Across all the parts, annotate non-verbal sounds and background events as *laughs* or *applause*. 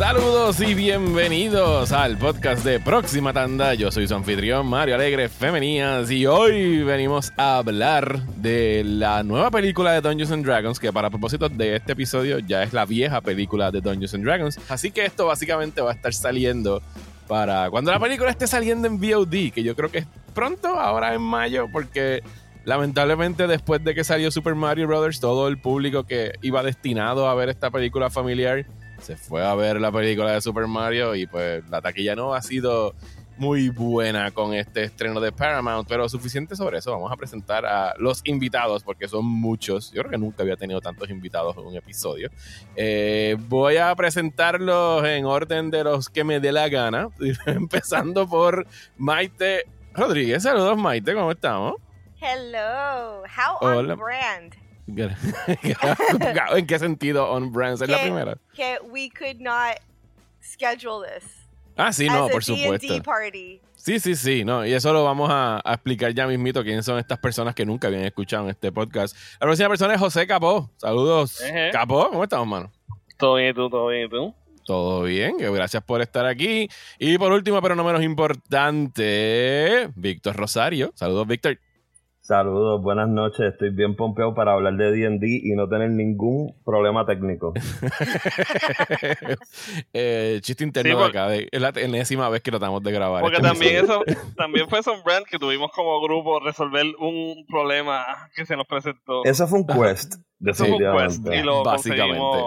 Saludos y bienvenidos al podcast de Próxima Tanda. Yo soy su anfitrión Mario Alegre Femenías y hoy venimos a hablar de la nueva película de Dungeons and Dragons que para propósito de este episodio ya es la vieja película de Dungeons and Dragons. Así que esto básicamente va a estar saliendo para cuando la película esté saliendo en VOD, que yo creo que es pronto, ahora en mayo, porque lamentablemente después de que salió Super Mario Bros., todo el público que iba destinado a ver esta película familiar se fue a ver la película de Super Mario y pues la taquilla no ha sido muy buena con este estreno de Paramount, pero suficiente sobre eso. Vamos a presentar a los invitados porque son muchos. Yo creo que nunca había tenido tantos invitados en un episodio. Eh, voy a presentarlos en orden de los que me dé la gana, *laughs* empezando por Maite Rodríguez. Saludos Maite, ¿cómo estamos? Hello, how on brand. *laughs* ¿En qué sentido on brand? Es la primera. Que we could not schedule this. Ah, sí, no, por supuesto. Party. Sí, sí, sí, no, y eso lo vamos a, explicar ya mismito quiénes son estas personas que nunca habían escuchado en este podcast. La próxima persona es José Capó. Saludos. Capó, ¿cómo estamos, mano? Todo bien, tú, todo bien, tú. Todo bien, gracias por estar aquí. Y por último, pero no menos importante, Víctor Rosario. Saludos, Víctor. Saludos, buenas noches. Estoy bien pompeado para hablar de D&D y no tener ningún problema técnico. *laughs* eh, chiste interno de acá. Es la enésima vez que tratamos de grabar. Porque este también eso también fue son brand que tuvimos como grupo resolver un problema que se nos presentó. Eso fue un quest. eso fue un quest y lo Básicamente.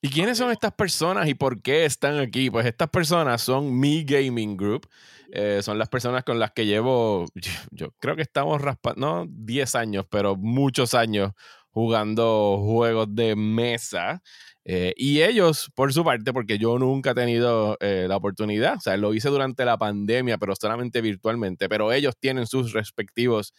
¿Y quiénes son estas personas y por qué están aquí? Pues estas personas son Mi Gaming Group. Eh, son las personas con las que llevo, *laughs* yo, creo que estamos raspando, no 10 años, pero muchos años jugando juegos de mesa. Eh, y ellos, por su parte, porque yo nunca he tenido eh, la oportunidad, o sea, lo hice durante la pandemia, pero solamente virtualmente, pero ellos tienen sus respectivos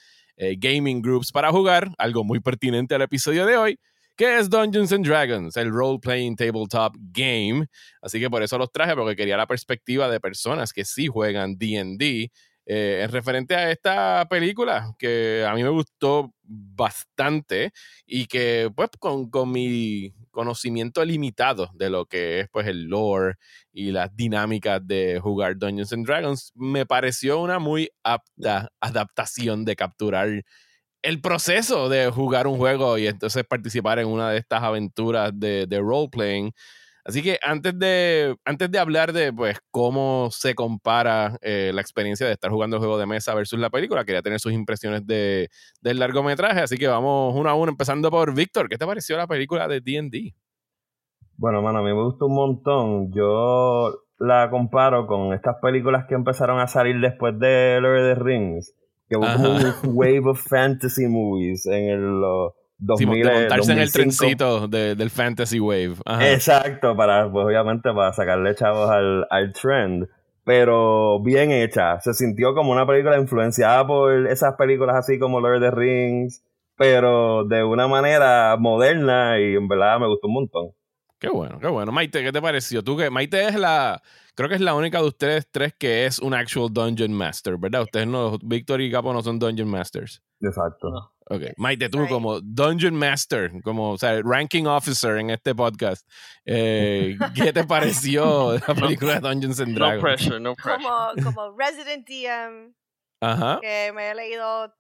gaming groups para jugar, algo muy pertinente al episodio de hoy. ¿Qué es Dungeons and Dragons? El role-playing tabletop game. Así que por eso los traje, porque quería la perspectiva de personas que sí juegan DD. Eh, en referente a esta película, que a mí me gustó bastante y que pues con, con mi conocimiento limitado de lo que es pues el lore y las dinámicas de jugar Dungeons and Dragons, me pareció una muy apta adaptación de capturar el proceso de jugar un juego y entonces participar en una de estas aventuras de, de role-playing. Así que antes de, antes de hablar de pues, cómo se compara eh, la experiencia de estar jugando el juego de mesa versus la película, quería tener sus impresiones de, del largometraje. Así que vamos uno a uno, empezando por Víctor. ¿Qué te pareció la película de DD? Bueno, mano, a mí me gustó un montón. Yo la comparo con estas películas que empezaron a salir después de Lord of the Rings que hubo como un wave of fantasy movies en el 2000. Sí, montarse en el trencito del fantasy wave. Exacto, para, pues obviamente para sacarle chavos al, al trend. Pero bien hecha. Se sintió como una película influenciada por esas películas así como Lord of the Rings, pero de una manera moderna y en verdad me gustó un montón. Qué bueno, qué bueno. Maite, ¿qué te pareció? Tú que Maite es la Creo que es la única de ustedes tres que es un actual Dungeon Master, ¿verdad? Ustedes no, Víctor y Capo no son Dungeon Masters. Exacto. Ok. Maite, tú como Dungeon Master, como, o sea, ranking officer en este podcast, eh, *laughs* ¿qué te pareció la película de Dungeons and Dragons? No pressure, no pressure. Como, como Resident DM, Ajá. que me he leído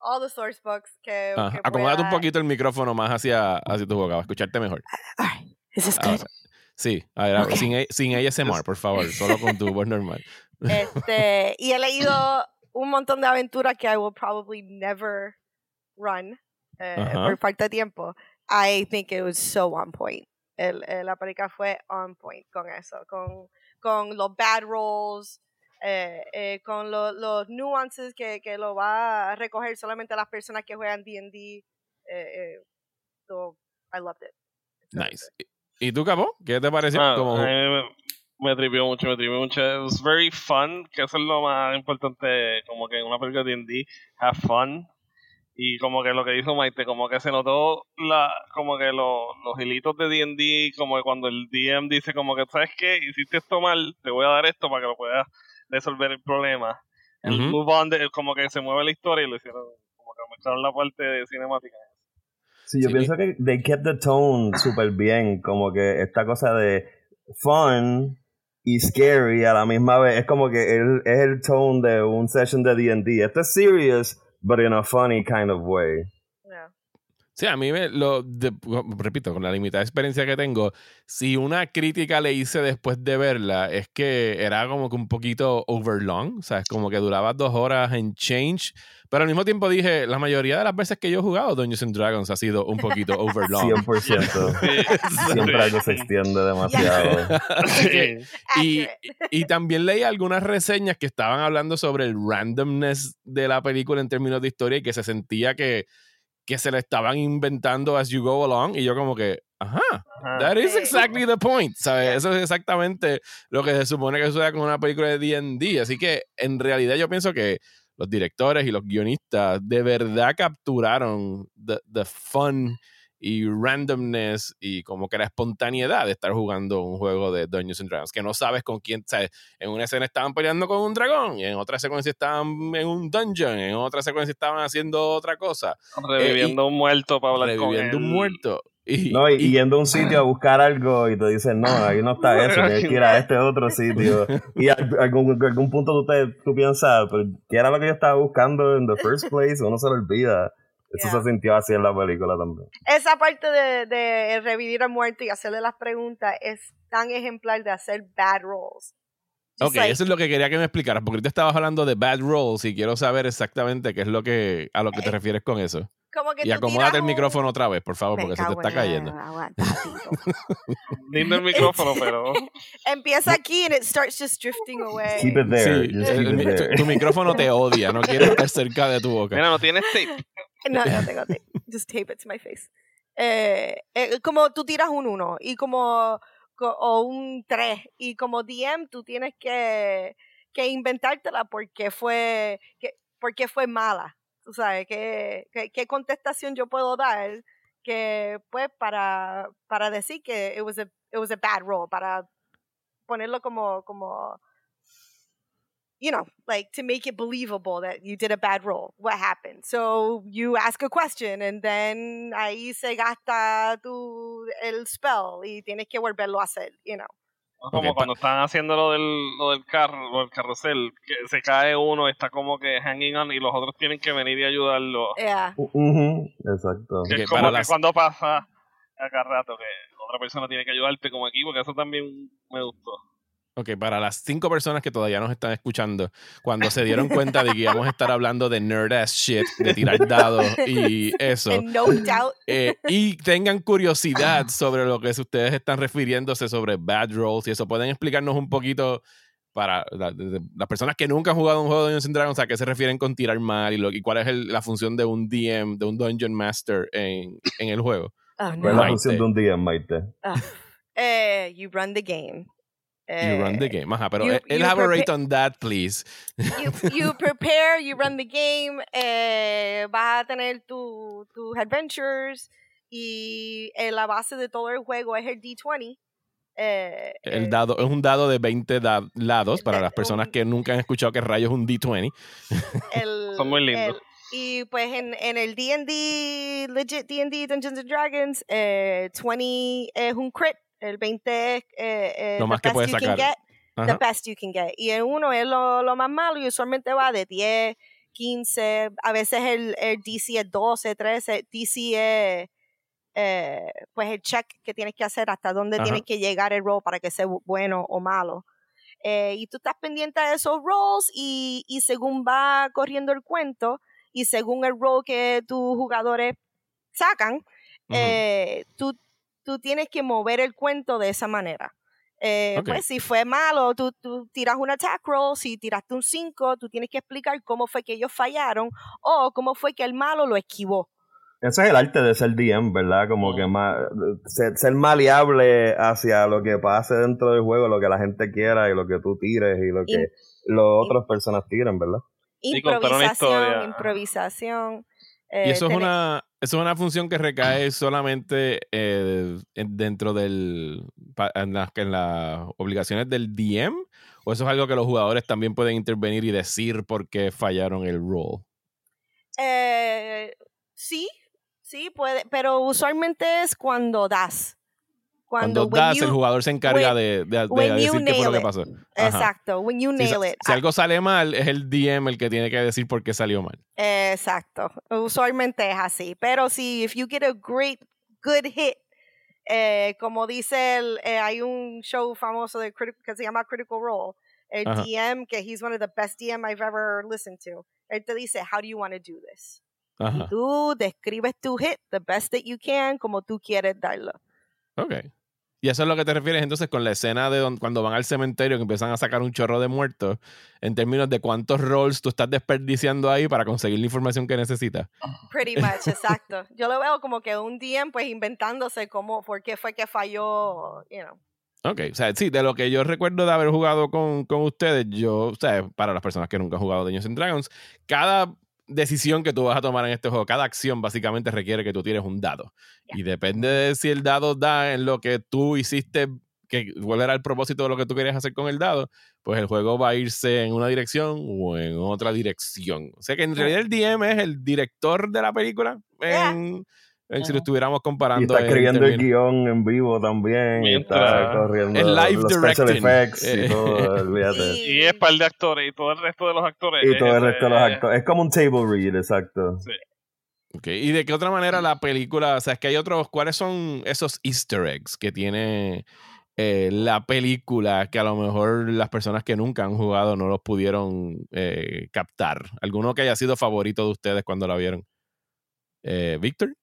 all the source books que, Ajá. Acomódate un poquito el micrófono más hacia, hacia tu boca, para escucharte mejor. All right. This good? Sí, a ver, sin, sin ASMR, *laughs* por favor, solo con tu voz normal. Este, y he leído *laughs* un montón de aventuras que I will probably never run eh, por falta de tiempo. I think it was so on point. El, la película fue on point con eso, con, con los bad rolls, eh, eh, con lo, los nuances que, que, lo va a recoger solamente las personas que juegan D&D. so, I loved it. Nice. ¿Y tú, Capo? ¿Qué te pareció? Ah, me, me tripió mucho, me tripió mucho. It was very fun, que eso es lo más importante, como que en una película de D&D, have fun. Y como que lo que dijo Maite, como que se notó la, como que los hilitos de D&D, como que cuando el DM dice como que, ¿sabes qué? Hiciste esto mal, te voy a dar esto para que lo puedas resolver el problema. El move on, como que se mueve la historia y lo hicieron, como que mostraron la parte cinemática. Sí, yo pienso que they kept the tone súper bien, como que esta cosa de fun y scary a la misma vez. Es como que el, es el tone de un session de D&D. Esto es serious, but in a funny kind of way. Sí, a mí me lo repito, con la limitada experiencia que tengo, si una crítica le hice después de verla, es que era como que un poquito overlong, o sea, es como que duraba dos horas en change, pero al mismo tiempo dije, la mayoría de las veces que yo he jugado Dungeons and Dragons ha sido un poquito overlong. *laughs* 100%. Siempre algo se extiende demasiado. *laughs* y, y también leí algunas reseñas que estaban hablando sobre el randomness de la película en términos de historia y que se sentía que que se le estaban inventando as you go along y yo como que, ajá, that is exactly the point, ¿sabes? Eso es exactamente lo que se supone que sucede con una película de D&D, así que en realidad yo pienso que los directores y los guionistas de verdad capturaron the, the fun y randomness y como que la espontaneidad de estar jugando un juego de Dungeons and Dragons, que no sabes con quién, ¿sabes? En una escena estaban peleando con un dragón, y en otra secuencia estaban en un dungeon, en otra secuencia estaban haciendo otra cosa. Reviviendo eh, un muerto para hablar Reviviendo un muerto. Y, no, y, yendo a un sitio a buscar algo y te dicen, no, ahí no está eso, *laughs* tienes que ir a este otro sitio. Y a algún, algún punto tú, te, tú piensas, ¿qué era lo que yo estaba buscando en the first place? Uno se lo olvida. Eso se sintió así en la película también. Esa parte de, de revivir a muerto y hacerle las preguntas es tan ejemplar de hacer bad roles. Ok, eso es lo que quería que me explicaras, porque ahorita estabas hablando de bad roles y quiero saber exactamente qué es lo que a lo que te eh, refieres con eso. y acomódate el micrófono otra vez, por favor, porque se te está cayendo. Lindo *laughs* el micrófono, pero. *laughs* Empieza aquí y it starts just drifting away. Keep it there. Tu, micrófono te odia, no quiere estar cerca de tu boca. Mira, no tienes tape. *laughs* No, no tengo tape. Just tape it to my face. Eh, eh, como tú tiras un 1 y como o un 3 y como DM tú tienes que, que inventártela porque fue que, porque fue mala. Tú sabes, ¿qué, qué, contestación yo puedo dar que pues para, para decir que it was a, it was a bad roll, para ponerlo como, como you know, like to make it believable that you did a bad roll. What happened? So you ask a question and then ahí se gasta tu el spell y tienes que volverlo a hacer, you know. Como cuando están haciendo lo del, lo del carro, el carrusel, que se cae uno, está como que hanging on y los otros tienen que venir y ayudarlo. Yeah. Exacto. es como que cuando pasa acá rato que otra persona tiene que ayudarte como equipo, que eso también me gustó. Ok, para las cinco personas que todavía nos están escuchando, cuando se dieron *laughs* cuenta de que íbamos a estar hablando de nerd ass shit, de tirar dados *laughs* y eso, eh, y tengan curiosidad sobre lo que ustedes están refiriéndose sobre bad rolls y eso, pueden explicarnos un poquito para las personas que nunca han jugado un juego de Dungeons Dragons, a qué se refieren con tirar mal y, lo, y cuál es la función de un DM, de un Dungeon Master en, en el juego. Oh, ¿Cuál es la función de un DM, Maite? Ah, eh, you run the game. You run the eh, game. Ajá, pero you, elaborate on that, please. You, you, *laughs* prepare, you run the game, eh, vas a tener tus tu adventures y eh, la base de todo el juego es el D20. Eh, el dado es un dado de 20 lados para las personas que nunca han escuchado que rayos es un D20. *laughs* Son muy lindos. y pues en, en el D&D, legit D&D, Dungeons and Dragons, eh, 20 es un crit el 20 es eh, eh, lo más que puedes sacar. Get, the best you can get. Y el 1 es lo, lo, más malo y usualmente va de 10, 15, a veces el, el DC es 12, 13, DC es eh, pues el check que tienes que hacer hasta dónde tienes que llegar el roll para que sea bueno o malo. Eh, y tú estás pendiente de esos rolls y, y según va corriendo el cuento y según el roll que tus jugadores sacan, eh, tú tú tienes que mover el cuento de esa manera. Eh, pues si fue malo, tú, tú, tiras un attack roll, si tiraste un 5, tú tienes que explicar cómo fue que ellos fallaron o cómo fue que el malo lo esquivó. Ese es el arte de ser DM, ¿verdad? Como que más, ser, maleable hacia lo que pase dentro del juego, lo que la gente quiera y lo que tú tires y lo que las otras personas tiren, ¿verdad? Improvisación, improvisación. y eso es una eso es una función que recae solamente eh, dentro del. En, las obligaciones del DM, o eso es algo que los jugadores también pueden intervenir y decir por qué fallaron el role. Eh, sí, sí, puede, pero usualmente es cuando das. Cuando, das, el jugador se encarga de, de, decir qué fue lo que pasó. Exacto, when you nail it. Si algo sale mal, es el DM el que tiene que decir por qué salió mal. Exacto. Usualmente es así. Pero si if you get a great, good hit, eh, como dice el, eh, hay un show famoso de que se llama Critical Role, el DM, que he's one of the best DM I've ever listened to. Él te dice, how do you want to do this? Y tú describes tu hit the best that you can, como tú quieres darlo. Ok. Y eso es lo que te refieres entonces con la escena de cuando van al cementerio que empiezan a sacar un chorro de muertos, en términos de cuántos rolls tú estás desperdiciando ahí para conseguir la información que necesitas. Pretty much, exacto. Yo lo veo como que un DM pues inventándose cómo, por qué fue que falló, you know. Ok, o sea, sí, de lo que yo recuerdo de haber jugado con, con ustedes, yo, o sea, para las personas que nunca han jugado Dungeons and Dragons, cada decisión que tú vas a tomar en este juego, cada acción básicamente requiere que tú tires un dado. Y depende de si el dado da en lo que tú hiciste, que cuál era el propósito de lo que tú querías hacer con el dado, pues el juego va a irse en una dirección o en otra dirección. O sea que en realidad el DM es el director de la película en, si lo estuviéramos comparando. Y está escribiendo el guion en vivo también. Y está corriendo el live los directing. effects y todo, *laughs* olvídate. Y es par de actores y todo el resto de los actores. Y todo el resto de los actores. Es como un table read, exacto. Sí. Okay. ¿Y de qué otra manera la película, o sea, es que hay otros, ¿cuáles son esos easter eggs que tiene eh, la película que a lo mejor las personas que nunca han jugado no los pudieron eh, captar? ¿Alguno que haya sido favorito de ustedes cuando la vieron? Eh, ¿Víctor?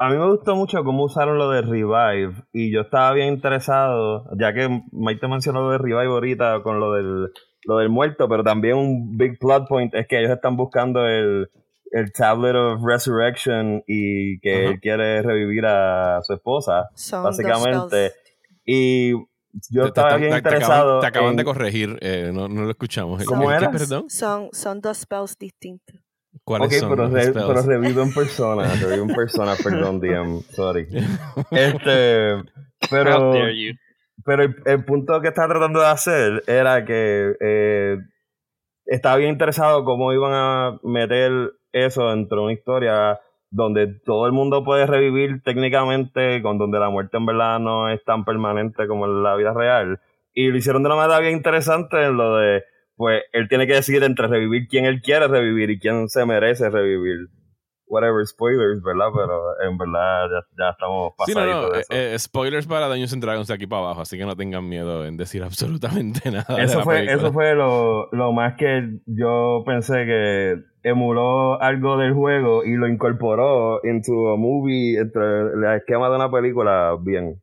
A mí me gustó mucho cómo usaron lo de Revive y yo estaba bien interesado, ya que Mike te mencionó lo de Revive ahorita con lo del, lo del muerto, pero también un big plot point es que ellos están buscando el, el Tablet of Resurrection y que él quiere revivir a su esposa, básicamente. Y yo estaba bien interesado. Te acaban, de corregir, eh, no, no, lo escuchamos. ¿Cómo era? Son, son dos spells distintos. ¿Cuáles ok, pero, pero revivo en persona, revivo en persona, perdón, DM, sorry. *laughs* Este, pero, pero el, punto que estaba tratando de hacer era que eh, estaba bien interesado cómo iban a meter eso dentro de una historia donde todo el mundo puede revivir técnicamente, con donde la muerte en verdad no es tan permanente como en la vida real. Y lo hicieron de una manera bien interesante en lo de pues él tiene que decidir entre revivir quién él quiere revivir y quién se merece revivir. Whatever spoilers, ¿verdad? Pero en verdad ya, estamos pasando. Sí, eh, eh, spoilers para Dungeons and Dragons de aquí para abajo, así que no tengan miedo en decir *laughs* absolutamente nada. Eso fue, eso fue lo, lo más que yo pensé que emuló algo del juego y lo incorporó en su movie, entre el esquema de una película, bien.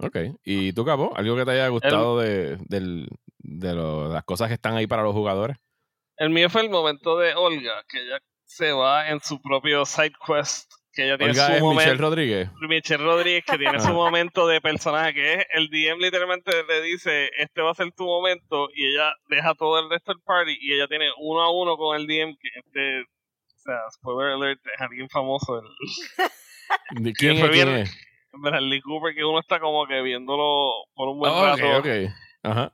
Ok. ¿Y tú, Cabo? ¿Algo que te haya gustado de, del, de las cosas que están ahí para los jugadores. El mío fue el momento de Olga, que ella se va en su propio side quest. Que ella tiene Olga su es momento, Michelle Rodríguez. Michelle Rodríguez, que tiene su momento de personaje, que es el DM literalmente le dice, este va a ser tu momento, y ella deja todo el resto del party, y ella tiene uno a uno con el DM, que este, o sea, spoiler alert, es alguien famoso. El, *laughs* ¿De quién, es, quién es? Bradley Cooper, que uno está como que viéndolo por un buen oh, rato. Okay, Ajá.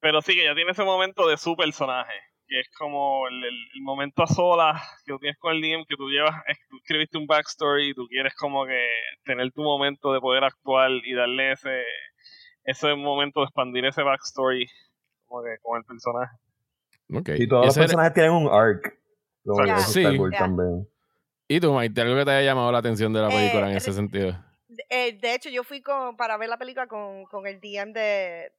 Pero sí que ya tiene ese momento de su personaje, que es como el, momento a solas que tú tienes con el DM, que tú llevas, tú escribiste un backstory y tú quieres como que tener tu momento de poder actuar y darle ese, ese momento de expandir ese backstory como que con el personaje. Okay. Y todos los personajes tienen un arc. sí. También. ¿Y tú, Maite, algo que te haya llamado la atención de la película en ese sentido? Eh, de hecho, yo fui con, para ver la película con, con el DM de,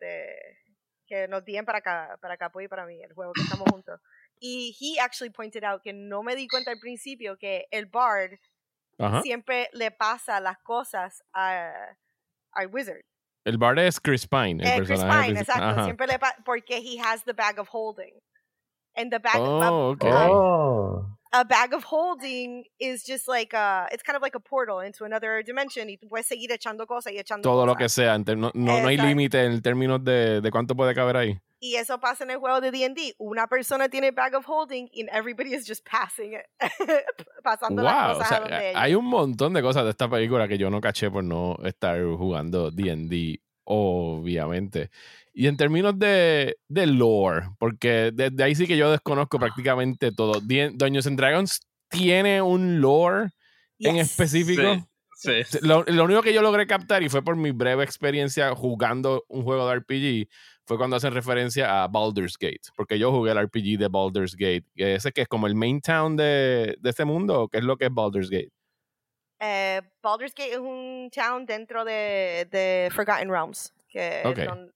que nos dieron para acá, para Capo y para mí, el juego que estamos juntos. Y he actually pointed out que no me di cuenta al principio que el Bard siempre le pasa las cosas a, al Wizard. El Bard es Chris Pine, el eh, Chris Pine, exacto. Siempre le pasa porque he has the bag of holding. And the bag oh, okay. oh a bag of holding is just like a, it's kind of like a portal into another dimension y tú puedes seguir echando cosas y echando todo cosas. lo que sea no, no, hay límite en términos de, de, cuánto puede caber ahí. y eso pasa en el juego de D&D una persona tiene bag of holding y everybody is just passing it *laughs* pasando wow, las cosas o sea, hay un montón de cosas de esta película que yo no caché por no estar jugando D&D obviamente y en términos de, de lore, porque desde ahí sí que yo desconozco prácticamente todo. Dungeons and Dragons tiene un lore en específico. Sí. Lo, lo, único que yo logré captar, y fue por mi breve experiencia jugando un juego de RPG, fue cuando hacen referencia a Baldur's Gate. Porque yo jugué el RPG de Baldur's Gate. Ese que es como el main town de, de este mundo, ¿o qué es lo que es Baldur's Gate? Eh, Baldur's Gate es un town dentro de, de Forgotten Realms, que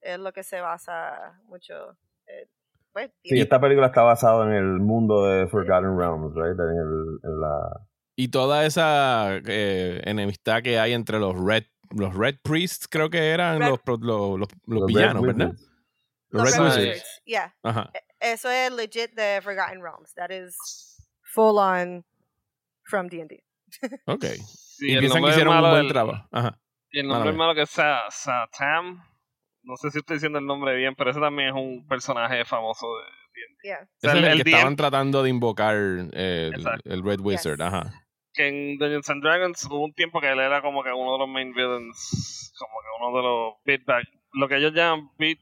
es, lo que se basa mucho. Eh, pues, sí, esta película está basada en el mundo de Forgotten Realms, right? En, el, en la... Y toda esa eh, enemistad que hay entre los Red, los Red Priests, creo que eran los, los, los, villanos, ¿verdad? Los Red, Wizards. Yeah. E, eso es legit de Forgotten Realms. That is full on from D&D. Ok. y piensan que hicieron un buen trabajo. Ajá. Y el nombre malo que es Satam. No sé si estoy diciendo el nombre bien, pero ese también es un personaje famoso de D&D. es el, que estaban tratando de invocar eh, el, Red Wizard, ajá. Que en Dungeons and Dragons hubo un tiempo que él era como que uno de los main villains, como que uno de los big bad, lo que ellos llaman big,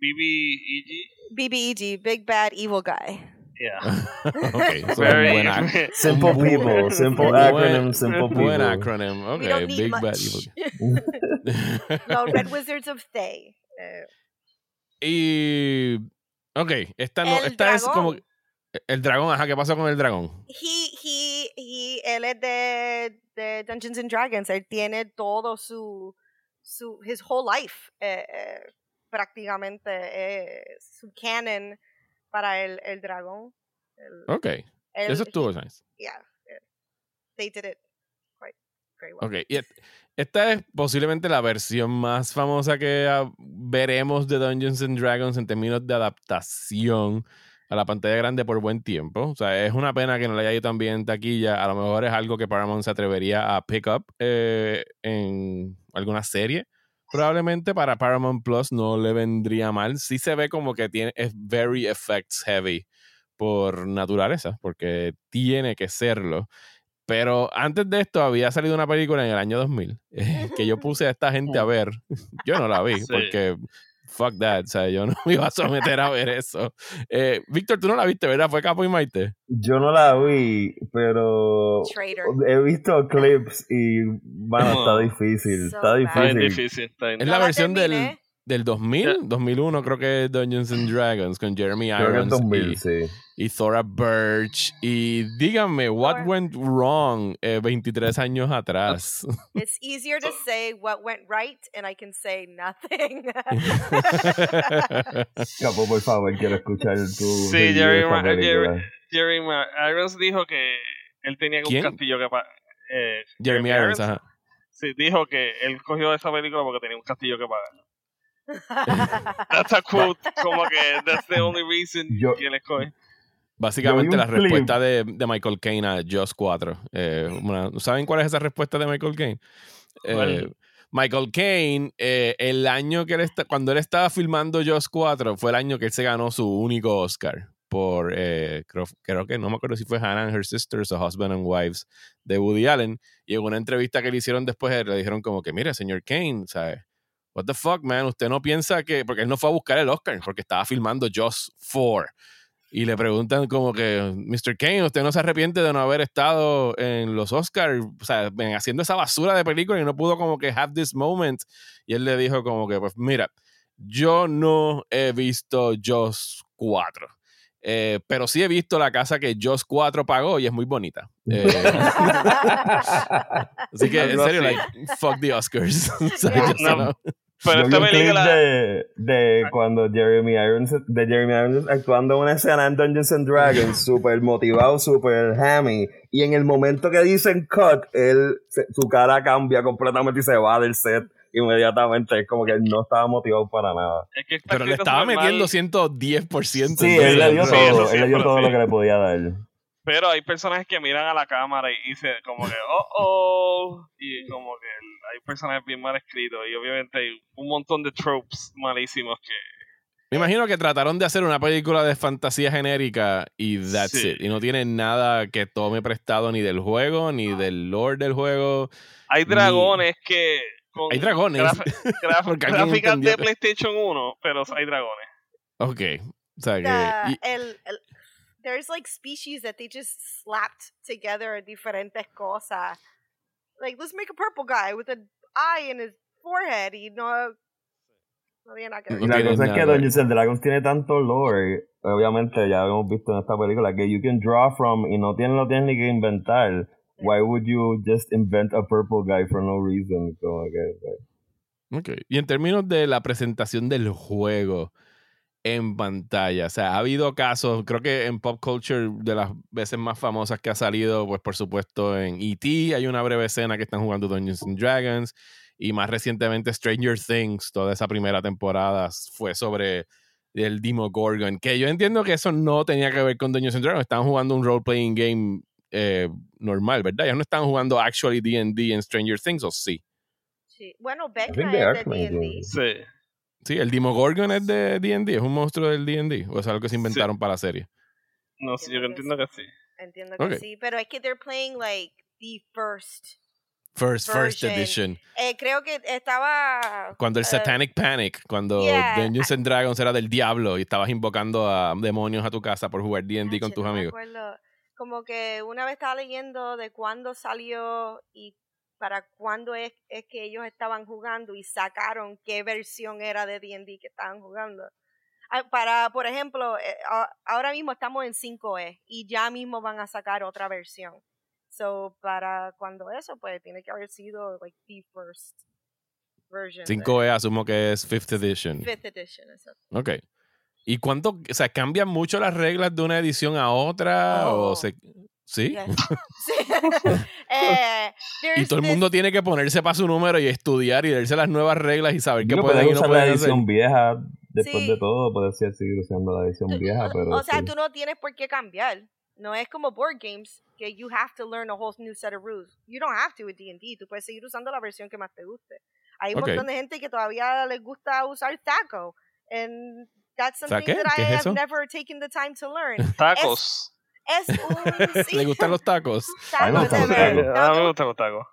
BBEG. BBEG, Big Bad Evil Guy. Yeah. *laughs* okay, so Very *laughs* simple people, simple acronym, simple people. Buen acronym. Okay, Big Bad Evil *laughs* no, Red Wizards of Thay. Uh, y. Ok, esta, no, esta es como. El dragón, ajá, ¿qué pasó con el dragón? He, he, he, él es de, de Dungeons and Dragons. Él tiene todo su. su his whole life. Eh, eh, prácticamente. Eh, su canon para el, el dragón. El, ok. El, Eso estuvo nice. Yeah. They did it quite very well. Ok. Y esta es posiblemente la versión más famosa que ah, veremos de Dungeons and Dragons en términos de adaptación a la pantalla grande por buen tiempo. O sea, es una pena que no le haya ido tan bien en taquilla. A lo mejor es algo que Paramount se atrevería a pick up eh, en alguna serie probablemente para Paramount Plus no le vendría mal. Sí se ve como que tiene, es very effects heavy por naturaleza, porque tiene que serlo. Pero antes de esto había salido una película en el año 2000 que yo *laughs* puse a esta gente a ver. Yo no la vi porque fuck that, o sea, yo no *laughs* me iba a someter a ver eso. Eh, Víctor, tú no la viste, ¿verdad? ¿Fue Capo y Maite? Yo no la vi, pero he visto clips y, bueno, está difícil, está difícil. Es la versión del del 2000, 2001 creo que es Dungeons and Dragons con Jeremy Irons 2000, y, sí. y, Thora Birch y díganme what went wrong eh, 23 años atrás. *laughs* It's easier to say what went right and I can say nothing. *laughs* *laughs* Capo, por favor, quiero escuchar tu Sí, Jeremy, Jeremy, Jeremy, Irons dijo que él tenía un castillo que eh, Jeremy, Irons, ajá. Sí, dijo que él cogió esa película porque tenía un castillo que pagar. *laughs* that's a quote, como que that's the only reason yo, que le coge. Básicamente la respuesta de, de, Michael Caine a Just 4. Eh, ¿Saben cuál es esa respuesta de Michael Caine? Eh, Michael Caine, eh, el año que él está, cuando él estaba filmando Just 4, fue el año que él se ganó su único Oscar por, eh, creo, creo, que no me acuerdo si fue Hannah and Her Sisters o Husband and Wives de Woody Allen. Y en una entrevista que le hicieron después, le dijeron como que, mira, señor Caine, ¿sabes? What the fuck, man, usted no piensa que, porque él no fue a buscar el Oscar, porque estaba filmando Just 4. Y le preguntan como que, Mr. Kane, ¿usted no se arrepiente de no haber estado en los Oscars, o sea, haciendo esa basura de película y no pudo como que have this moment? Y él le dijo como que, pues mira, yo no he visto Just 4. Eh, pero sí he visto la casa que Just 4 pagó y es muy bonita. *laughs* Eh, así que, en serio, like, fuck the Oscars. *laughs* Pero esta película. De, de cuando Jeremy Irons, de Jeremy Irons actuando en una escena en Dungeons and Dragons, *laughs* súper motivado, súper hammy. Y en el momento que dicen cut, él, su cara cambia completamente y se va del set inmediatamente. Es como que él no estaba motivado para nada. Pero le estaba metiendo 110%. Sí, él le dio todo, él le dio todo lo que le podía dar. Pero hay personajes que miran a la cámara y dicen como que, oh, oh, y como que hay personajes bien mal escritos y obviamente hay un montón de tropes malísimos que... Me imagino que trataron de hacer una película de fantasía genérica y that's it. Y no tiene nada que tome prestado ni del juego, ni del lore del juego. Hay dragones que... hay dragones. *laughs* gráficas de PlayStation 1, pero hay dragones. Ok. O sea que... el, el, there's like species that they just slapped together diferentes cosas like let's make a purple guy with an eye in his forehead y no no. Y la cosa es que Dungeons and Dragons tiene tanto lore, obviamente ya hemos visto en esta película que you can draw from y no tiene lo tienes ni que inventar. Why would you just invent a purple guy for no reason? Como okay. Y en términos de la presentación del juego, en pantalla. O sea, ha habido casos, creo que en pop culture, de las veces más famosas que ha salido, pues por supuesto en E.T. hay una breve escena que están jugando Dungeons and Dragons. Y más recientemente Stranger Things, toda esa primera temporada fue sobre el Demogorgon. Que yo entiendo que eso no tenía que ver con Dungeons and Dragons. Estaban jugando un role-playing game eh, normal, ¿verdad? Ya no están jugando actually D&D en Stranger Things, ¿o sí? Sí. Bueno, Becca es de D&D. Sí. Sí, el Demogorgon es de D&D, es un monstruo del D&D, o es algo que se inventaron para la serie. No, sí, yo entiendo que sí. Entiendo que sí, pero es que they're playing like the first First, first edition. Eh, creo que estaba. Cuando el uh, Satanic Panic, cuando Dungeons and Dragons era del diablo y estabas invocando a demonios a tu casa por jugar DD con tus amigos. Como que una vez estaba leyendo de cuándo salió y para cuándo es, es que ellos estaban jugando y sacaron qué versión era de D&D que estaban jugando. Ah, para, por ejemplo, eh, ahora mismo estamos en 5E y ya mismo van a sacar otra versión. So, para cuando eso, pues tiene que haber sido like the first version. 5E asumo que es 5th edition. 5th edition, exacto. Ok. ¿Y cuánto, o sea, cambian mucho las reglas de una edición a otra? ¿O oh. se, ¿Sí? *laughs* *laughs* Eh, y todo el mundo tiene que ponerse para su número y estudiar y leerse las nuevas reglas y saber qué pueden y no pueden la edición vieja, después de todo, puede ser seguir usando la edición vieja, pero... O sea, tú no tienes por qué cambiar. No es como board games, que you have to learn a whole new set of rules. You don't have to with D&D. Tú puedes seguir usando la versión que más te guste. Hay un montón de gente que todavía les gusta usar taco. And that's something that I have never taken the time to learn. *laughs* Tacos. Es un... *laughs* ¿Le gustan los tacos? a mí me gustan los tacos. A mí me gustan los tacos.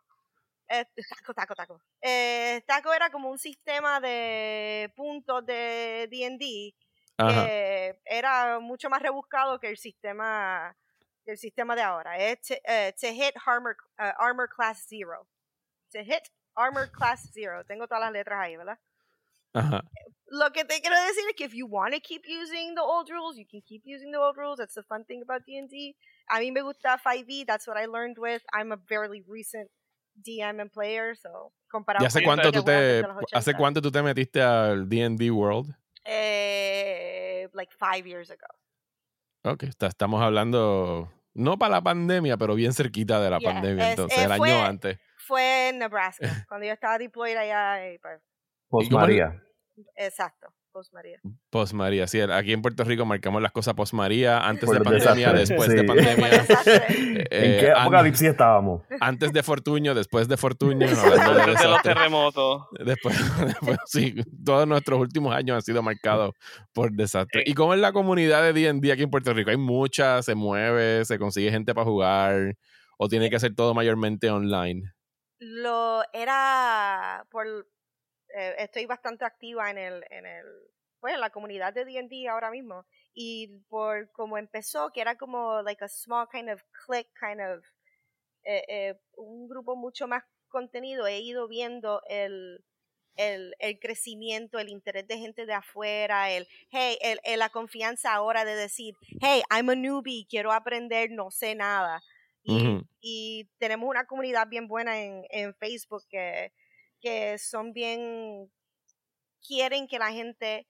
Eh, taco, taco, taco. Eh, taco era como un sistema de puntos de D&D que era mucho más rebuscado que el sistema el sistema de ahora. Es to, uh, to hit armor, uh, armor class zero. To hit armor class zero. Tengo todas las letras ahí, ¿verdad? Ajá. Lo que te quiero decir es que if you want to keep using the old rules, you can keep using the old rules. That's the fun thing about D&D. A mí me gusta 5e. That's what I learned with. I'm a fairly recent DM and player, so comparado ¿Y hace cuánto tú te hace cuánto tú te metiste al D&D World? Eh, like five years ago. Ok, estamos hablando no para la pandemia, pero bien cerquita de la pandemia, entonces, el año antes. Fue en Nebraska, *laughs* cuando yo estaba deployed allá. Y pues, Post María. Exacto. Post María. Post María, sí. Aquí en Puerto Rico marcamos las cosas post María, antes de pandemia, después de pandemia. ¿En eh, qué apocalipsis estábamos? Antes de Fortuño, después de Fortuño. Antes de los terremotos. Después, *laughs* después, sí, todos nuestros últimos años han sido marcados por desastre. ¿Y cómo es la comunidad de día en día aquí en Puerto Rico? Hay mucha, se mueve, se consigue gente para jugar, o tiene que hacer todo mayormente online. Lo era por eh, estoy bastante activa en el, en el, pues en la comunidad de D&D ahora mismo y por como empezó que era como like a small kind of click kind of eh, eh, un grupo mucho más contenido he ido viendo el el, el, crecimiento, el interés de gente de afuera, el, hey, el, la confianza ahora de decir, hey, I'm a newbie, quiero aprender, no sé nada. Y, y tenemos una comunidad bien buena en, en Facebook que, que son bien, quieren que la gente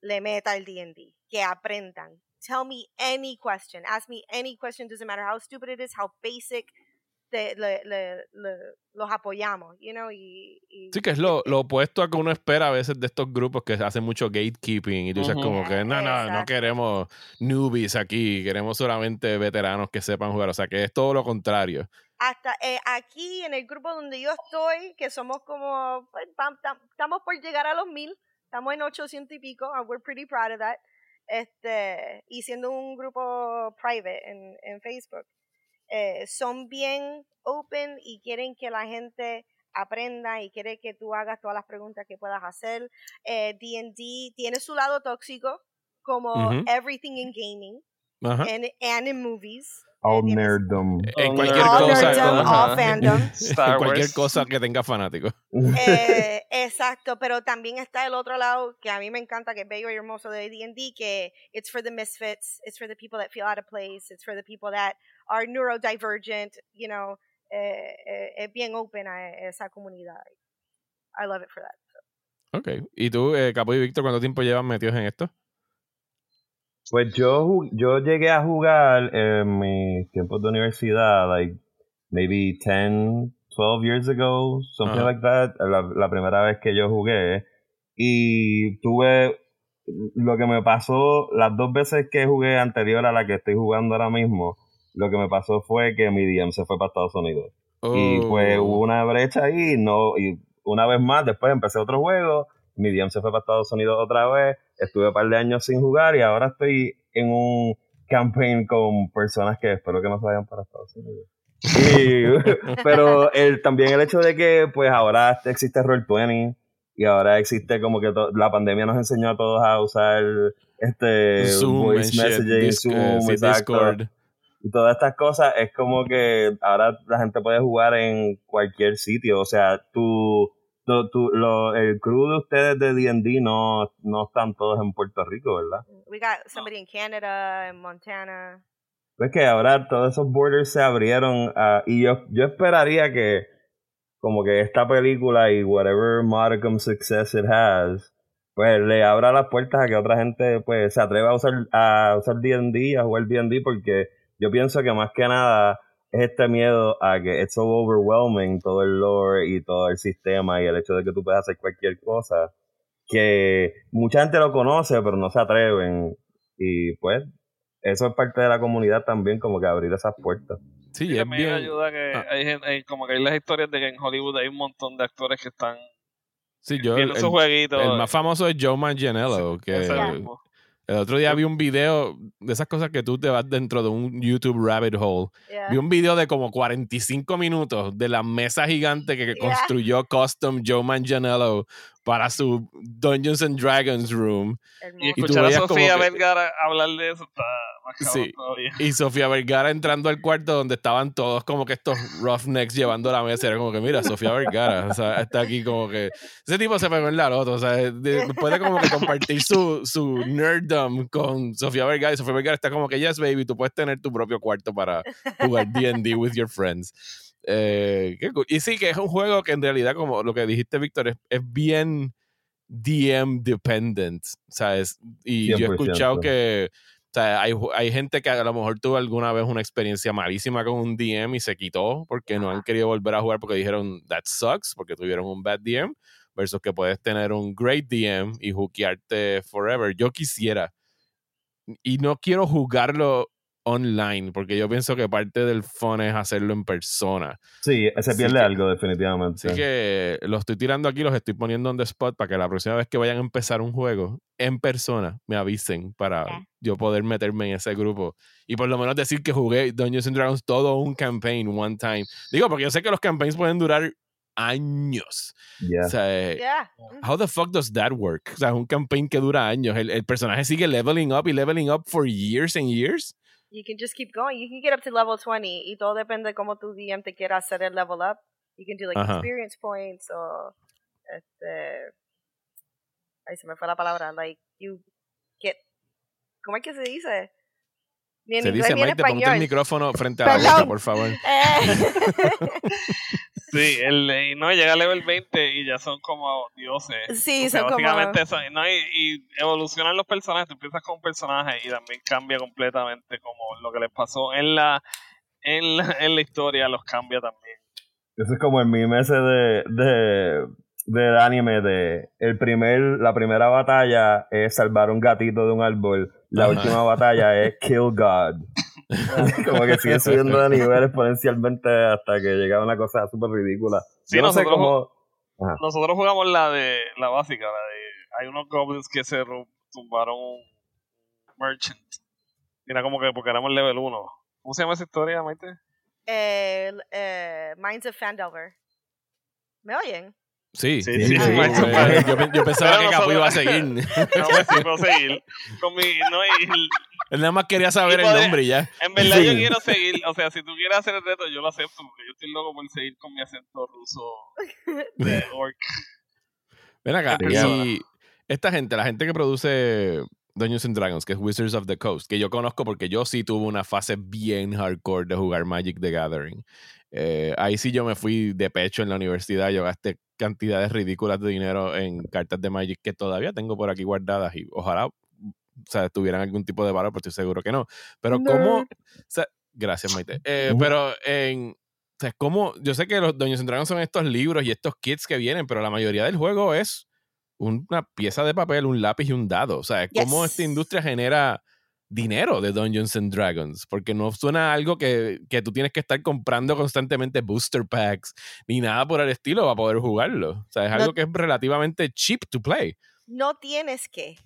le meta el D&D, que aprendan. Tell me any question, ask me any question, doesn't matter how stupid it is, how basic, te, le, le, los apoyamos, you know, y, sí, que es lo, lo, opuesto a que uno espera a veces de estos grupos que hacen mucho gatekeeping y tú dices como que no, no, no queremos newbies aquí, queremos solamente veteranos que sepan jugar, o sea que es todo lo contrario hasta eh, aquí en el grupo donde yo estoy, que somos como, pues, estamos por llegar a los mil, estamos en 800 y pico, and we're pretty proud of that, este, y siendo un grupo private en, en Facebook, eh, son bien open y quieren que la gente aprenda y quiere que tú hagas todas las preguntas que puedas hacer. D&D eh, tiene su lado tóxico, como everything in gaming. And, and in movies. All nerddom. En cualquier cosa. Nerdom, all fandom. *laughs* en cualquier cosa que tenga fanáticos. *laughs* Eh, exacto, pero también está el otro lado que a mí me encanta, que es bello y hermoso de D&D, que it's for the misfits, it's for the people that feel out of place, it's for the people that are neurodivergent, you know, eh, eh, es bien open a esa comunidad. I love it for that. Ok. ¿Y tú, eh, Capo y Víctor, cuánto tiempo llevan metidos en esto? Pues yo, yo llegué a jugar en mis tiempos de universidad, like maybe 10, 12 years ago, something like that, la, la, primera vez que yo jugué. Y tuve lo que me pasó las dos veces que jugué anterior a la que estoy jugando ahora mismo, lo que me pasó fue que mi DM se fue para Estados Unidos. Y pues hubo una brecha ahí, no, y una vez más, después empecé otro juego, mi DM se fue para Estados Unidos otra vez, estuve un par de años sin jugar y ahora estoy en un campaign con personas que espero que no se vayan para Estados Unidos. *laughs* pero el, también el hecho de que pues ahora existe Roll20 y ahora existe como que la pandemia nos enseñó a todos a usar este voice messaging, Zoom, Discord. Y todas estas cosas es como que ahora la gente puede jugar en cualquier sitio. O sea, tu, tu, lo, el crew de ustedes de D&D no, no están todos en Puerto Rico, ¿verdad? We got somebody in Canada, en Montana. Pues que ahora todos esos borders se abrieron uh, y yo, yo esperaría que como que esta película y whatever modicum success it has, pues le abra las puertas a que otra gente pues se atreva a usar a usar D&D, a jugar D&D porque yo pienso que más que nada es este miedo a que es so overwhelming todo el lore y todo el sistema y el hecho de que tú puedas hacer cualquier cosa que mucha gente lo conoce pero no se atreven. Y pues eso es parte de la comunidad también como que abrir esas puertas. Sí y es bien ayuda que ah. hay, como que hay las historias de que en Hollywood hay un montón de actores que están Sí, yo, el, el, más famoso es Joe Manganiello, que el otro día vi un video de esas cosas que tú te vas dentro de un YouTube rabbit hole. Vi un video de como 45 minutos de la mesa gigante que construyó Custom Joe Manganiello para su Dungeons and Dragons room. Y escuchar a Sofía Vergara hablar de eso está Sí. Y Sofía Vergara entrando al cuarto donde estaban todos como que estos roughnecks llevando la mesa. Era como que, mira, Sofía Vergara, o sea, está aquí como que. Ese tipo se pegó en la loto, o sea, puede como que compartir su, su nerddom con Sofía Vergara. Y Sofía Vergara está como que, yes, baby, tú puedes tener tu propio cuarto para jugar DD with your friends. Eh, y sí, que es un juego que en realidad, como lo que dijiste, Víctor, es, es bien DM dependent, ¿sabes? Y yo he escuchado que o sea, hay, hay, gente que a lo mejor tuvo alguna vez una experiencia malísima con un DM y se quitó porque no han querido volver a jugar porque dijeron that sucks, porque tuvieron un bad DM, versus que puedes tener un great DM y hookearte forever. Yo quisiera, y no quiero jugarlo online, porque yo pienso que parte del fun es hacerlo en persona. Sí, se pierde algo definitivamente. Así que lo estoy tirando aquí, los estoy poniendo on the spot para que la próxima vez que vayan a empezar un juego en persona me avisen para yo poder meterme en ese grupo y por lo menos decir que jugué Dungeons and Dragons todo un campaign one time. Digo, porque yo sé que los campaigns pueden durar años. O sea, eh, how the fuck does that work? O sea, un campaign que dura años. El, el personaje sigue leveling up y leveling up for years and years you can just keep going. You can get up to level 20 y todo depende de cómo tu DM te quiera hacer el level up. You can do like experience points o este ahí se me fue la palabra, like you get ¿cómo es que se dice? Ni se dice, Maite, ponte el micrófono frente a la boca, por favor. Eh. *laughs* *laughs* Sí, el, no, llega a level 20 y ya son como dioses. Sí, son básicamente como... no, y, y, evolucionan los personajes, tú empiezas con un personaje y también cambia completamente como lo que les pasó en la, en la, en la historia, los cambia también. Eso es como el meme ese de, de, del anime de el primer, la primera batalla es salvar un gatito de un árbol, la última batalla es kill God. *laughs* como que sigue subiendo de nivel exponencialmente hasta que llega una cosa súper ridícula. Sí, nosotros, nosotros jugamos la de la básica, la de hay unos goblins que se tumbaron un merchant. Mira como que porque éramos level 1. ¿Cómo se llama esa historia, Maite? Eh, eh, Minds of Fandelver. ¿Me oyen? Sí, sí, sí, yo, yo, pensaba que Capu iba a seguir. *laughs* No, pues sí, puedo seguir. Con mi, no, y, Él nada más quería saber el nombre ya. En verdad yo quiero seguir, o sea, si tú quieres hacer el reto, yo lo acepto, porque yo estoy loco por seguir con mi acento ruso *laughs* de orc. Ven acá, y esta gente, la gente que produce Dungeons and Dragons, que es Wizards of the Coast, que yo conozco porque yo sí tuve una fase bien hardcore de jugar Magic the Gathering. Eh, ahí sí yo me fui de pecho en la universidad, yo gasté cantidades ridículas de dinero en cartas de Magic que todavía tengo por aquí guardadas y ojalá o sea, tuvieran algún tipo de valor, pero estoy seguro que no. Pero cómo... gracias, Maite. *laughs* Eh, pero en... O sea, como, yo sé que los Dungeons Dragons son estos libros y estos kits que vienen, pero la mayoría del juego es una pieza de papel, un lápiz y un dado. O sea, cómo esta industria genera dinero de Dungeons and Dragons, porque no suena algo que, que, tú tienes que estar comprando constantemente booster packs ni nada por el estilo para poder jugarlo. O sea, es algo que es relativamente cheap to play. No tienes que,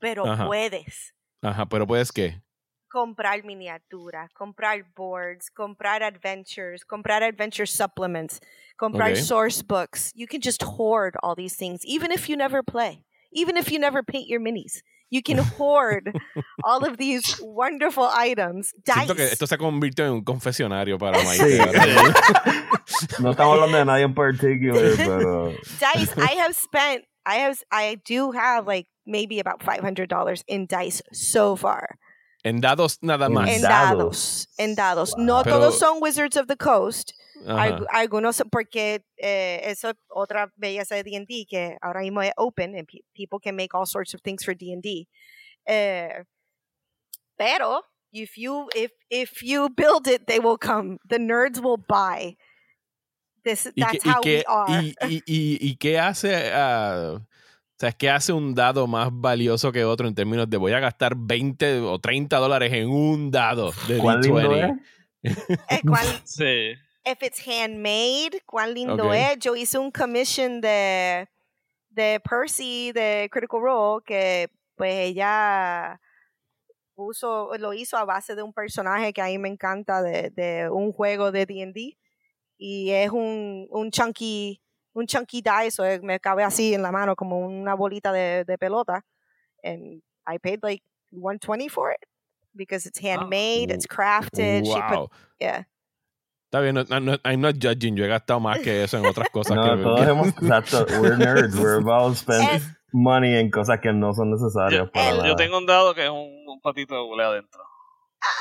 pero puedes. Ajá, pero puedes qué? comprar miniaturas, comprar boards, comprar adventures, comprar adventure supplements, comprar okay. source books. You can just hoard all these things, even if you never play, even if you never paint your minis. You can *laughs* hoard all of these wonderful items. Dice. Siento que esto se convirtió en un confesionario para *laughs* Mike. Sí. *laughs* no estamos hablando de nadie en particular, pero. Dice, I have spent, I have, I do have like maybe about $500 in dice so far. En dados nada más. En dados. En dados. No todos son Wizards of the Coast. algunos, porque eh, eso es otra belleza de D&D que ahora mismo es open and people can make all sorts of things for D&D. Eh, pero if you if if you build it, they will come. The nerds will buy. This, that's how we are. Y, y, y, qué hace uh, o sea, ¿qué hace un dado más valioso que otro en términos de voy a gastar 20 o 30 dólares en un dado de D20? Eh, *laughs* ¿Cuál? *laughs* sí. If it's handmade, cuán lindo es. Yo hice un commission de, de Percy de Critical Role que pues ella puso, lo hizo a base de un personaje que a mí me encanta de, de un juego de D&D y es un, un chunky un chunky dice, o me cabe así en la mano como una bolita de, de pelota. And I paid like 120 for it because it's handmade, it's crafted. Wow. She put, yeah. Está bien, no, no, I'm not judging. Yo he gastado más que eso en otras *laughs* cosas. no, que todos hemos, exacto, we're nerds. We're *laughs* about to spend money en cosas que no son necesarias yo, para Yo tengo un dado que es un, un patito de hule adentro.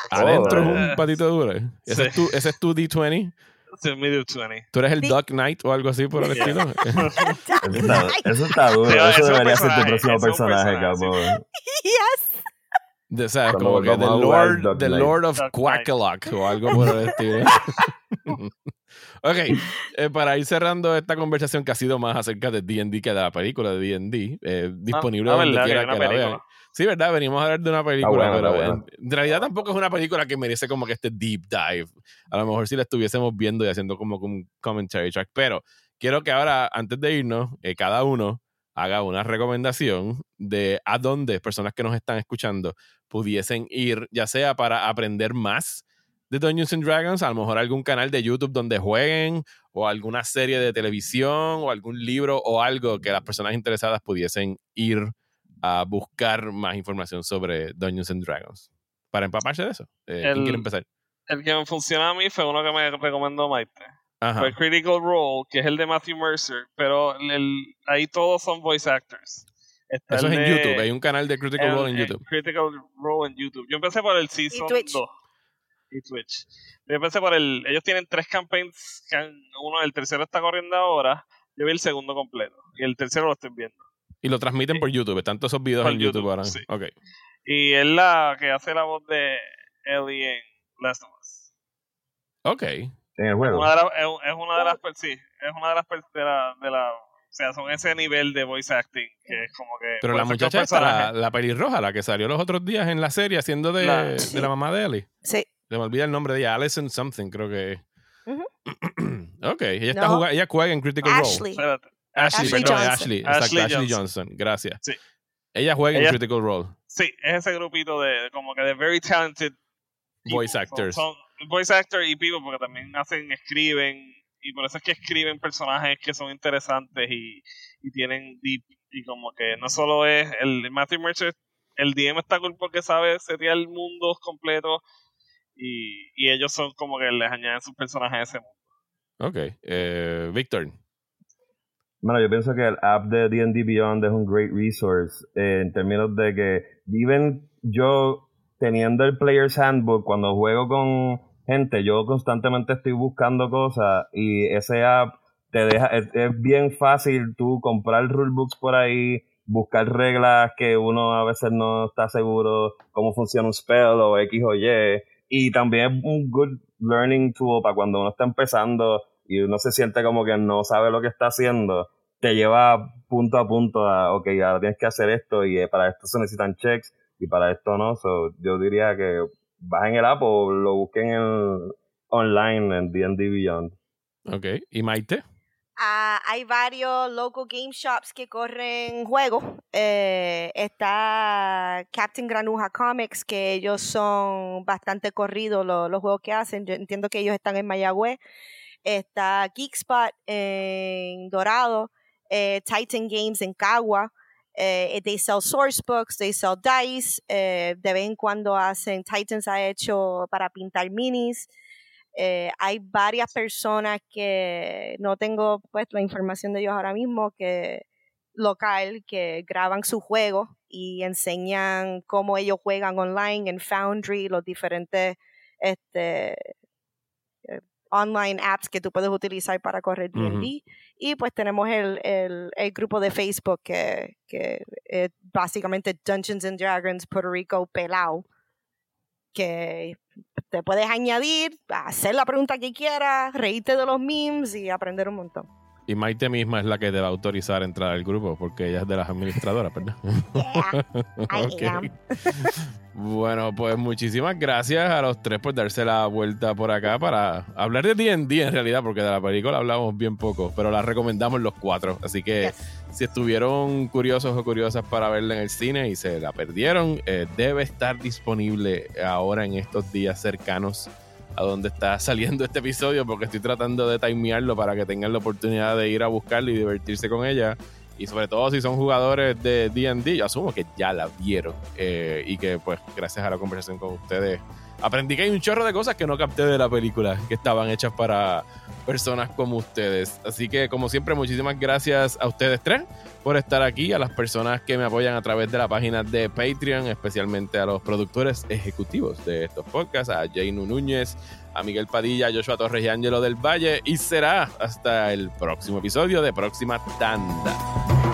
¿Adentro es un patito de hule? ¿Ese, es tu, ¿Ese es tu D20? *laughs* ¿Tú eres el Duck Knight o algo así por el estilo? *laughs* *laughs* eso, está, duro. eso, debería ser tu próximo personaje, cabrón. Yes. De, o sea, como que The Lord, the Lord of Quackalok o algo por el estilo. ok, eh, para ir cerrando esta conversación que ha sido más acerca de D&D que de la película de D&D, eh, disponible ah, donde quiera que, la vean. Sí, ¿verdad? Venimos a hablar de una película, pero en, realidad tampoco es una película que merece como que este deep dive. A lo mejor si la estuviésemos viendo y haciendo como un commentary track, pero quiero que ahora, antes de irnos, eh, cada uno haga una recomendación de a dónde personas que nos están escuchando pudiesen ir, ya sea para aprender más de Dungeons and Dragons, a lo mejor algún canal de YouTube donde jueguen, o alguna serie de televisión, o algún libro o algo que las personas interesadas pudiesen ir a buscar más información sobre Dungeons and Dragons. Para empaparse de eso. Eh, ¿Quién quiere empezar? El que me funciona a mí fue uno que me recomendó Maite. Fue Critical Role, que es el de Matthew Mercer, pero el, ahí todos son voice actors. Eso es en YouTube, hay un canal de Critical Role en YouTube. Critical Role en YouTube. Yo empecé por el Season 2. Y Twitch. Yo empecé por el. Ellos tienen tres campaigns. Uno, el tercero está corriendo ahora. Yo vi el segundo completo. Y el tercero lo estoy viendo. Y lo transmiten por YouTube, están todos esos videos en YouTube, ahora. Sí. Okay. Y es la que hace la voz de Ellie en Last of Us. Ok. En el juego. es, una de las. Sí, es una de las. De la, de la, o sea, son ese nivel de voice acting que es como que. Pero la muchacha está, la, la pelirroja, la que salió los otros días en la serie haciendo de la, de la mamá de Ellie. Sí. Se me olvida el nombre de ella, Alison something, creo que es. *clears throat* ok, ella, está jugando, ella juega en Critical Ashley. Role. Ashley, perdón, Ashley. Ashley, Ashley Johnson. Gracias. Sí. Ella juega en Critical Role. Sí, es ese grupito de como que de very talented voice actors. Son, voice actor y people porque también hacen, escriben y por eso es que escriben personajes que son interesantes y, y tienen deep y como que no solo es el Matthew Mercer el DM está cool porque sabe setear mundos completos y, y ellos son como que les añaden sus personajes a ese mundo. Ok. Eh, Víctor. Bueno, yo pienso que el app de D&D Beyond es un great resource eh, en términos de que, even yo teniendo el Player's Handbook, cuando juego con gente, yo constantemente estoy buscando cosas y ese app te deja, es, bien fácil tú comprar rulebooks por ahí, buscar reglas que uno a veces no está seguro cómo funciona un spell o X o Y. Y también es un good learning tool para cuando uno está empezando y uno se siente como que no sabe lo que está haciendo, te lleva punto a punto a, ok, ahora tienes que hacer esto y eh, para esto se necesitan checks y para esto no. So, yo diría que bajen el app o lo busquen en, online en D&D Beyond. Ok, ¿y Maite? Ah, hay varios local game shops que corren juegos. Eh, está Captain Granuja Comics, que ellos son bastante corridos los, juegos que hacen. Yo entiendo que ellos están en Mayagüez. Está Geekspot en Dorado. Eh, Titan Games en Cagua. Eh, they sell source books, they sell dice. de vez en cuando hacen, Titans ha hecho para pintar minis. Eh, hay varias personas que no tengo pues la información de ellos ahora mismo que local que graban sus juegos y enseñan cómo ellos juegan online en Foundry, los diferentes este, eh, online apps que tú puedes utilizar para correr D&D. Y pues tenemos el, el, el, grupo de Facebook que, que es básicamente Dungeons and Dragons Puerto Rico pelao, que te puedes añadir, hacer la pregunta que quieras, reírte de los memes y aprender un montón. Y Maite misma es la que te va a autorizar a entrar al grupo porque ella es de las administradoras, ¿verdad? *laughs* *laughs* bueno, pues muchísimas gracias a los tres por darse la vuelta por acá para hablar de D&D en realidad, porque de la película hablamos bien poco, pero la recomendamos los cuatro. Así que si estuvieron curiosos o curiosas para verla en el cine y se la perdieron, eh, debe estar disponible ahora en estos días cercanos a dónde está *laughs* saliendo este episodio porque estoy tratando de timearlo para que tengan la oportunidad de ir a buscarlo y divertirse con ella. Y sobre todo si son jugadores de DD, yo asumo que ya la vieron eh, y que pues gracias a la conversación con ustedes aprendí que hay un chorro de cosas que no capté de la película, que estaban hechas para personas como ustedes. Así que, como siempre, muchísimas gracias a ustedes tres por estar aquí, a las personas que me apoyan a través de la página de Patreon, especialmente a los productores ejecutivos de estos podcasts, a Jainu Núñez, a Miguel Padilla, a Joshua Torres y Ángelo del Valle. Y será hasta el próximo episodio de Próxima Tanda.